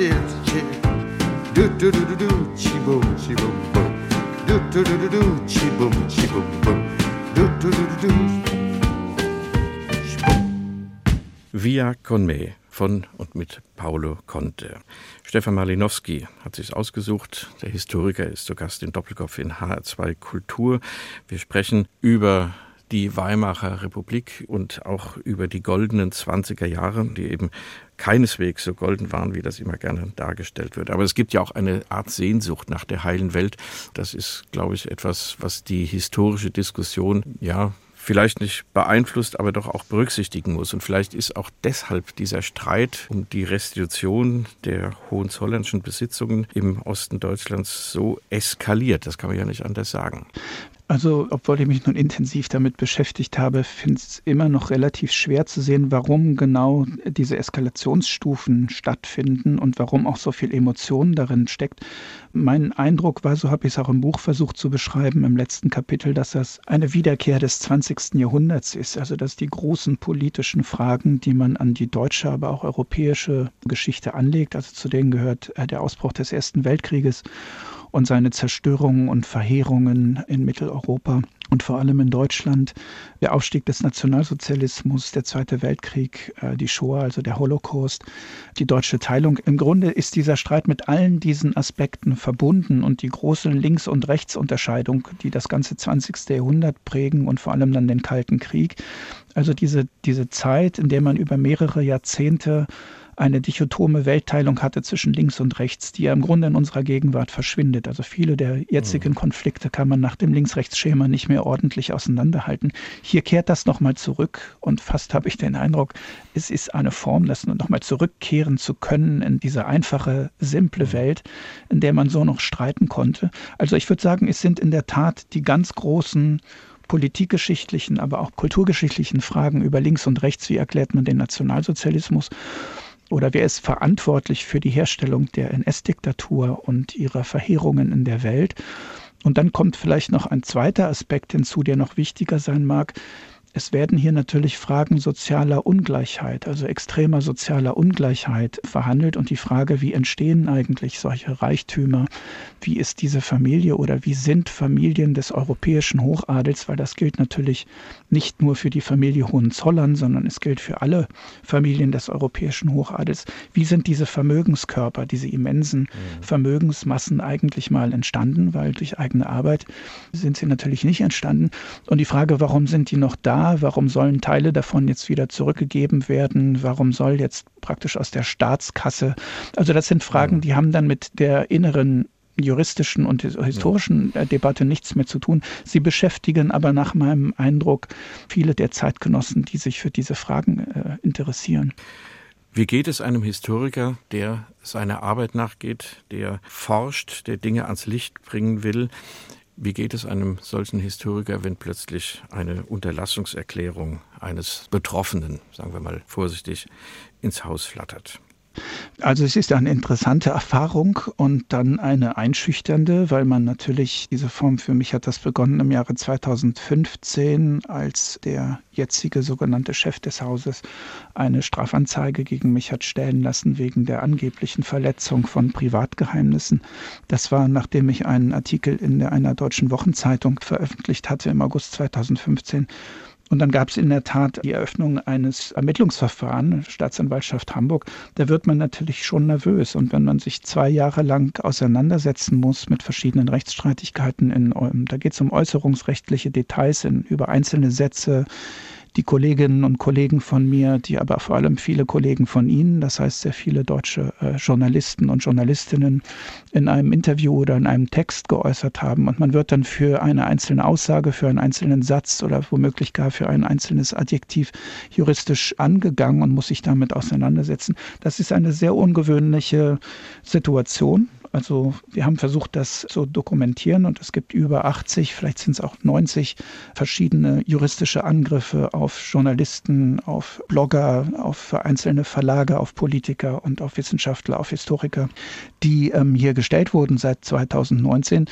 chips, chips. Do do do do do, chi boom, chi boom boom. Do do do do do, chi boom, chi boom boom. Do do do do do. Via con me von und mit Paolo Conte. Stefan Malinowski hat sich ausgesucht. Der Historiker ist zu Gast in Doppelkopf in HR2 Kultur. Wir sprechen über die Weimarer Republik und auch über die goldenen 20er Jahre, die eben keineswegs so golden waren, wie das immer gerne dargestellt wird. Aber es gibt ja auch eine Art Sehnsucht nach der heilen Welt. Das ist, glaube ich, etwas, was die historische Diskussion, ja, vielleicht nicht beeinflusst, aber doch auch berücksichtigen muss. Und vielleicht ist auch deshalb dieser Streit um die Restitution der hohenzollernschen Besitzungen im Osten Deutschlands so eskaliert. Das kann man ja nicht anders sagen. Also, obwohl ich mich nun intensiv damit beschäftigt habe, finde ich es immer noch relativ schwer zu sehen, warum genau diese Eskalationsstufen stattfinden und warum auch so viel Emotion darin steckt. Mein Eindruck war, so habe ich es auch im Buch versucht zu beschreiben, im letzten Kapitel, dass das eine Wiederkehr des 20. Jahrhunderts ist. Also, dass die großen politischen Fragen, die man an die deutsche, aber auch europäische Geschichte anlegt, also zu denen gehört äh, der Ausbruch des Ersten Weltkrieges und seine Zerstörungen und Verheerungen in Mitteleuropa und vor allem in Deutschland, der Aufstieg des Nationalsozialismus, der Zweite Weltkrieg, äh, die Shoah, also der Holocaust, die deutsche Teilung. Im Grunde ist dieser Streit mit allen diesen Aspekten verbunden und die große Links- und Rechtsunterscheidung, die das ganze 20. Jahrhundert prägen und vor allem dann den Kalten Krieg. Also diese, diese Zeit, in der man über mehrere Jahrzehnte eine dichotome Weltteilung hatte zwischen links und rechts, die ja im Grunde in unserer Gegenwart verschwindet. Also viele der jetzigen mhm. Konflikte kann man nach dem Links-Rechts-Schema nicht mehr ordentlich auseinanderhalten. Hier kehrt das nochmal zurück und fast habe ich den Eindruck, es ist eine Form, das nochmal zurückkehren zu können in diese einfache, simple mhm. Welt, in der man so noch streiten konnte. Also ich würde sagen, es sind in der Tat die ganz großen politikgeschichtlichen, aber auch kulturgeschichtlichen Fragen über links und rechts, wie erklärt man den Nationalsozialismus oder wer ist verantwortlich für die Herstellung der NS-Diktatur und ihrer Verheerungen in der Welt? Und dann kommt vielleicht noch ein zweiter Aspekt hinzu, der noch wichtiger sein mag. Es werden hier natürlich Fragen sozialer Ungleichheit, also extremer sozialer Ungleichheit verhandelt und die Frage, wie entstehen eigentlich solche Reichtümer, wie ist diese Familie oder wie sind Familien des europäischen Hochadels, weil das gilt natürlich nicht nur für die Familie Hohenzollern, sondern es gilt für alle Familien des europäischen Hochadels. Wie sind diese Vermögenskörper, diese immensen mhm. Vermögensmassen eigentlich mal entstanden, weil durch eigene Arbeit sind sie natürlich nicht entstanden. Und die Frage, warum sind die noch da? Warum sollen Teile davon jetzt wieder zurückgegeben werden? Warum soll jetzt praktisch aus der Staatskasse? Also das sind Fragen, die haben dann mit der inneren juristischen und historischen äh, Debatte nichts mehr zu tun. Sie beschäftigen aber nach meinem Eindruck viele der Zeitgenossen, die sich für diese Fragen äh, interessieren. Wie geht es einem Historiker, der seiner Arbeit nachgeht, der forscht, der Dinge ans Licht bringen will? Wie geht es einem solchen Historiker, wenn plötzlich eine Unterlassungserklärung eines Betroffenen, sagen wir mal vorsichtig, ins Haus flattert? Also es ist eine interessante Erfahrung und dann eine einschüchternde, weil man natürlich diese Form, für mich hat das begonnen im Jahre 2015, als der jetzige sogenannte Chef des Hauses eine Strafanzeige gegen mich hat stellen lassen wegen der angeblichen Verletzung von Privatgeheimnissen. Das war, nachdem ich einen Artikel in einer deutschen Wochenzeitung veröffentlicht hatte im August 2015 und dann gab es in der Tat die Eröffnung eines Ermittlungsverfahrens, Staatsanwaltschaft Hamburg. Da wird man natürlich schon nervös. Und wenn man sich zwei Jahre lang auseinandersetzen muss mit verschiedenen Rechtsstreitigkeiten, in, da geht es um äußerungsrechtliche Details in, über einzelne Sätze, die Kolleginnen und Kollegen von mir, die aber vor allem viele Kollegen von Ihnen, das heißt sehr viele deutsche äh, Journalisten und Journalistinnen in einem Interview oder in einem Text geäußert haben. Und man wird dann für eine einzelne Aussage, für einen einzelnen Satz oder womöglich gar für ein einzelnes Adjektiv juristisch angegangen und muss sich damit auseinandersetzen. Das ist eine sehr ungewöhnliche Situation Also wir haben versucht, das zu dokumentieren und es gibt über 80, vielleicht sind es auch 90 verschiedene juristische Angriffe auf Journalisten, auf Blogger, auf einzelne Verlage, auf Politiker und auf Wissenschaftler, auf Historiker, die ähm, hier gestellt wurden seit 2019.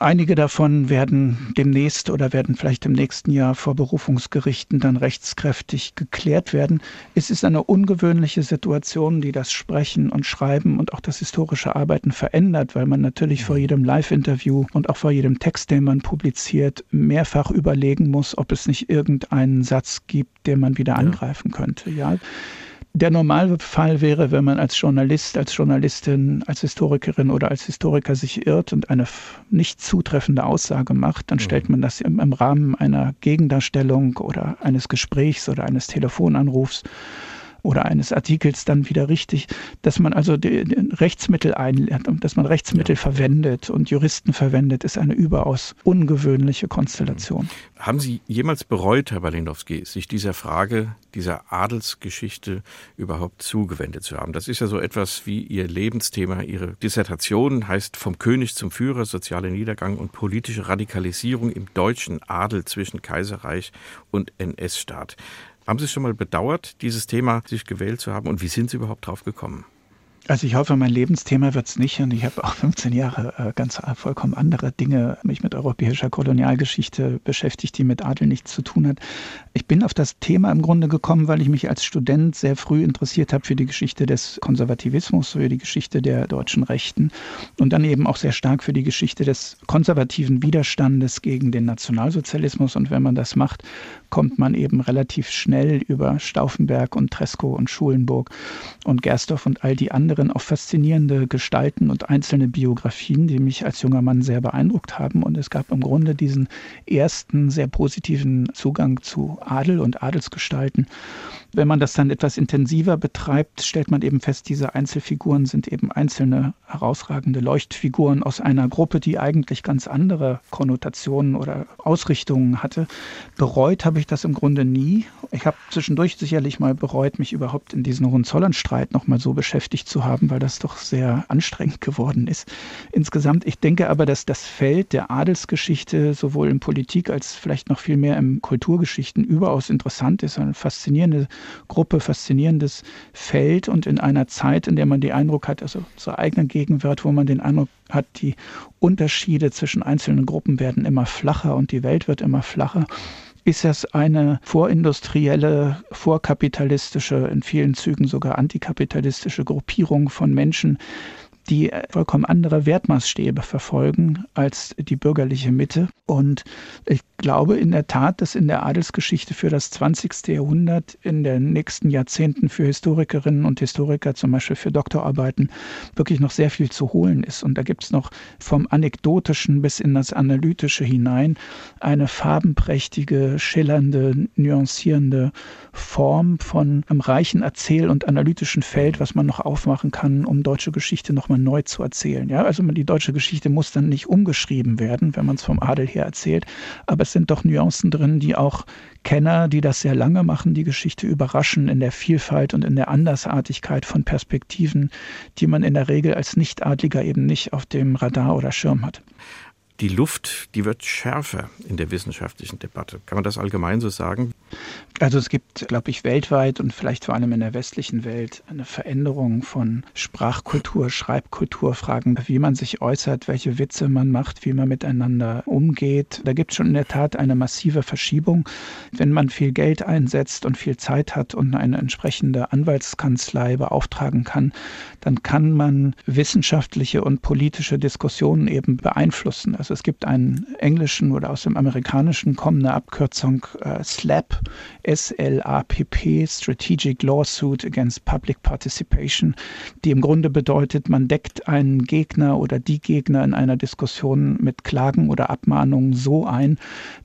Einige davon werden demnächst oder werden vielleicht im nächsten Jahr vor Berufungsgerichten dann rechtskräftig geklärt werden. Es ist eine ungewöhnliche Situation, die das Sprechen und Schreiben und auch das historische Arbeiten verändert, weil man natürlich vor jedem Live-Interview und auch vor jedem Text, den man publiziert, mehrfach überlegen muss, ob es nicht irgendeinen Satz gibt, den man wieder angreifen könnte. Ja. Der Normalfall wäre, wenn man als Journalist, als Journalistin, als Historikerin oder als Historiker sich irrt und eine nicht zutreffende Aussage macht, dann stellt man das im, im Rahmen einer Gegendarstellung oder eines Gesprächs oder eines Telefonanrufs oder eines Artikels dann wieder richtig, dass man also die, die Rechtsmittel einlernt und dass man Rechtsmittel ja. verwendet und Juristen verwendet, ist eine überaus ungewöhnliche Konstellation. Haben Sie jemals bereut, Herr Balinowski, sich dieser Frage, dieser Adelsgeschichte überhaupt zugewendet zu haben? Das ist ja so etwas wie Ihr Lebensthema. Ihre Dissertation heißt Vom König zum Führer, soziale Niedergang und politische Radikalisierung im deutschen Adel zwischen Kaiserreich und NS-Staat. Haben Sie schon mal bedauert, dieses Thema sich gewählt zu haben und wie sind Sie überhaupt drauf gekommen? Also ich hoffe, mein Lebensthema wird es nicht und ich habe auch 15 Jahre äh, ganz vollkommen andere Dinge mich mit europäischer Kolonialgeschichte beschäftigt, die mit Adel nichts zu tun hat. Ich bin auf das Thema im Grunde gekommen, weil ich mich als Student sehr früh interessiert habe für die Geschichte des Konservativismus, für die Geschichte der deutschen Rechten und dann eben auch sehr stark für die Geschichte des konservativen Widerstandes gegen den Nationalsozialismus. Und wenn man das macht, kommt man eben relativ schnell über Stauffenberg und Tresco und Schulenburg und Gersdorf und all die anderen auch faszinierende Gestalten und einzelne Biografien, die mich als junger Mann sehr beeindruckt haben. Und es gab im Grunde diesen ersten sehr positiven Zugang zu Adel und Adelsgestalten. Wenn man das dann etwas intensiver betreibt, stellt man eben fest, diese Einzelfiguren sind eben einzelne herausragende Leuchtfiguren aus einer Gruppe, die eigentlich ganz andere Konnotationen oder Ausrichtungen hatte. Bereut habe ich das im Grunde nie. Ich habe zwischendurch sicherlich mal bereut, mich überhaupt in diesen Hohenzollern-Streit nochmal so beschäftigt zu haben, weil das doch sehr anstrengend geworden ist. Insgesamt, ich denke aber, dass das Feld der Adelsgeschichte sowohl in Politik als vielleicht noch viel mehr in Kulturgeschichten überaus interessant ist. Eine faszinierende Gruppe faszinierendes Feld und in einer Zeit, in der man den Eindruck hat, also zur eigenen Gegenwart, wo man den Eindruck hat, die Unterschiede zwischen einzelnen Gruppen werden immer flacher und die Welt wird immer flacher ist es eine vorindustrielle, vorkapitalistische, in vielen Zügen sogar antikapitalistische Gruppierung von Menschen, die vollkommen andere Wertmaßstäbe verfolgen als die bürgerliche Mitte. Und ich glaube in der Tat, dass in der Adelsgeschichte für das 20. Jahrhundert in den nächsten Jahrzehnten für Historikerinnen und Historiker, zum Beispiel für Doktorarbeiten, wirklich noch sehr viel zu holen ist. Und da gibt es noch vom Anekdotischen bis in das Analytische hinein eine farbenprächtige, schillernde, nuancierende Form von einem reichen Erzähl- und analytischen Feld, was man noch aufmachen kann, um deutsche Geschichte nochmal neu zu erzählen. Ja, also die deutsche Geschichte muss dann nicht umgeschrieben werden, wenn man es vom Adel her erzählt, aber es sind doch Nuancen drin, die auch Kenner, die das sehr lange machen, die Geschichte überraschen in der Vielfalt und in der Andersartigkeit von Perspektiven, die man in der Regel als Nichtadliger eben nicht auf dem Radar oder Schirm hat die Luft, die wird schärfer in der wissenschaftlichen Debatte. Kann man das allgemein so sagen? Also es gibt, glaube ich, weltweit und vielleicht vor allem in der westlichen Welt eine Veränderung von Sprachkultur, Schreibkultur, Fragen, wie man sich äußert, welche Witze man macht, wie man miteinander umgeht. Da gibt es schon in der Tat eine massive Verschiebung. Wenn man viel Geld einsetzt und viel Zeit hat und eine entsprechende Anwaltskanzlei beauftragen kann, dann kann man wissenschaftliche und politische Diskussionen eben beeinflussen. Also es gibt einen englischen oder aus dem amerikanischen kommende Abkürzung äh, SLAP, S-L-A-P-P, Strategic Lawsuit Against Public Participation, die im Grunde bedeutet, man deckt einen Gegner oder die Gegner in einer Diskussion mit Klagen oder Abmahnungen so ein,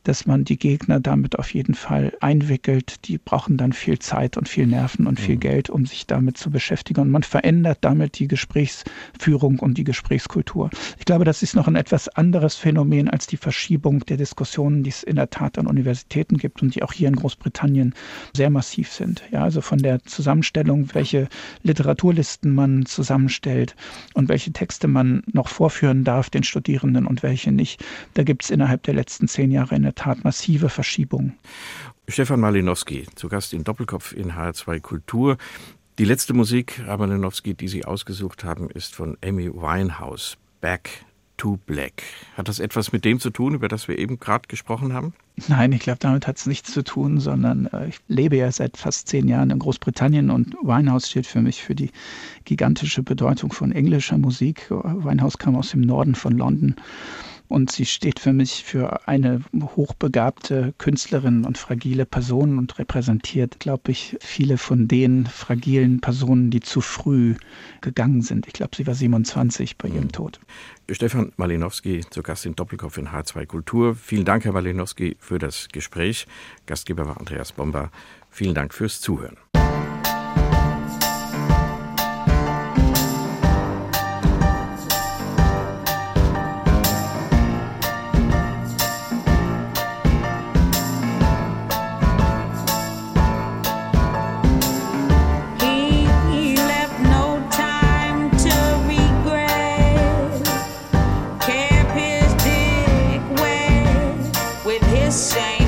dass man die Gegner damit auf jeden Fall einwickelt. Die brauchen dann viel Zeit und viel Nerven und viel mhm. Geld, um sich damit zu beschäftigen. Und man verändert damit die Gesprächsführung und die Gesprächskultur. Ich glaube, das ist noch ein etwas anderes anderes Phänomen als die Verschiebung der Diskussionen, die es in der Tat an Universitäten gibt und die auch hier in Großbritannien sehr massiv sind. Ja, also von der Zusammenstellung, welche Literaturlisten man zusammenstellt und welche Texte man noch vorführen darf den Studierenden und welche nicht. Da gibt es innerhalb der letzten zehn Jahre in der Tat massive Verschiebungen. Stefan Malinowski, zu Gast in Doppelkopf in HR2 Kultur. Die letzte Musik, Herr Malinowski, die Sie ausgesucht haben, ist von Amy Winehouse, Back to Black. Hat das etwas mit dem zu tun, über das wir eben gerade gesprochen haben? Nein, ich glaube, damit hat es nichts zu tun, sondern äh, ich lebe ja seit fast zehn Jahren in Großbritannien und Winehouse steht für mich für die gigantische Bedeutung von englischer Musik. Winehouse kam aus dem Norden von London und sie steht für mich für eine hochbegabte Künstlerin und fragile Person und repräsentiert, glaube ich, viele von den fragilen Personen, die zu früh gegangen sind. Ich glaube, sie war 27 bei ihrem mhm. Tod. Stefan Malinowski zu Gast in Doppelkopf in H2 Kultur. Vielen Dank, Herr Malinowski, für das Gespräch. Gastgeber war Andreas Bomber. Vielen Dank fürs Zuhören. same.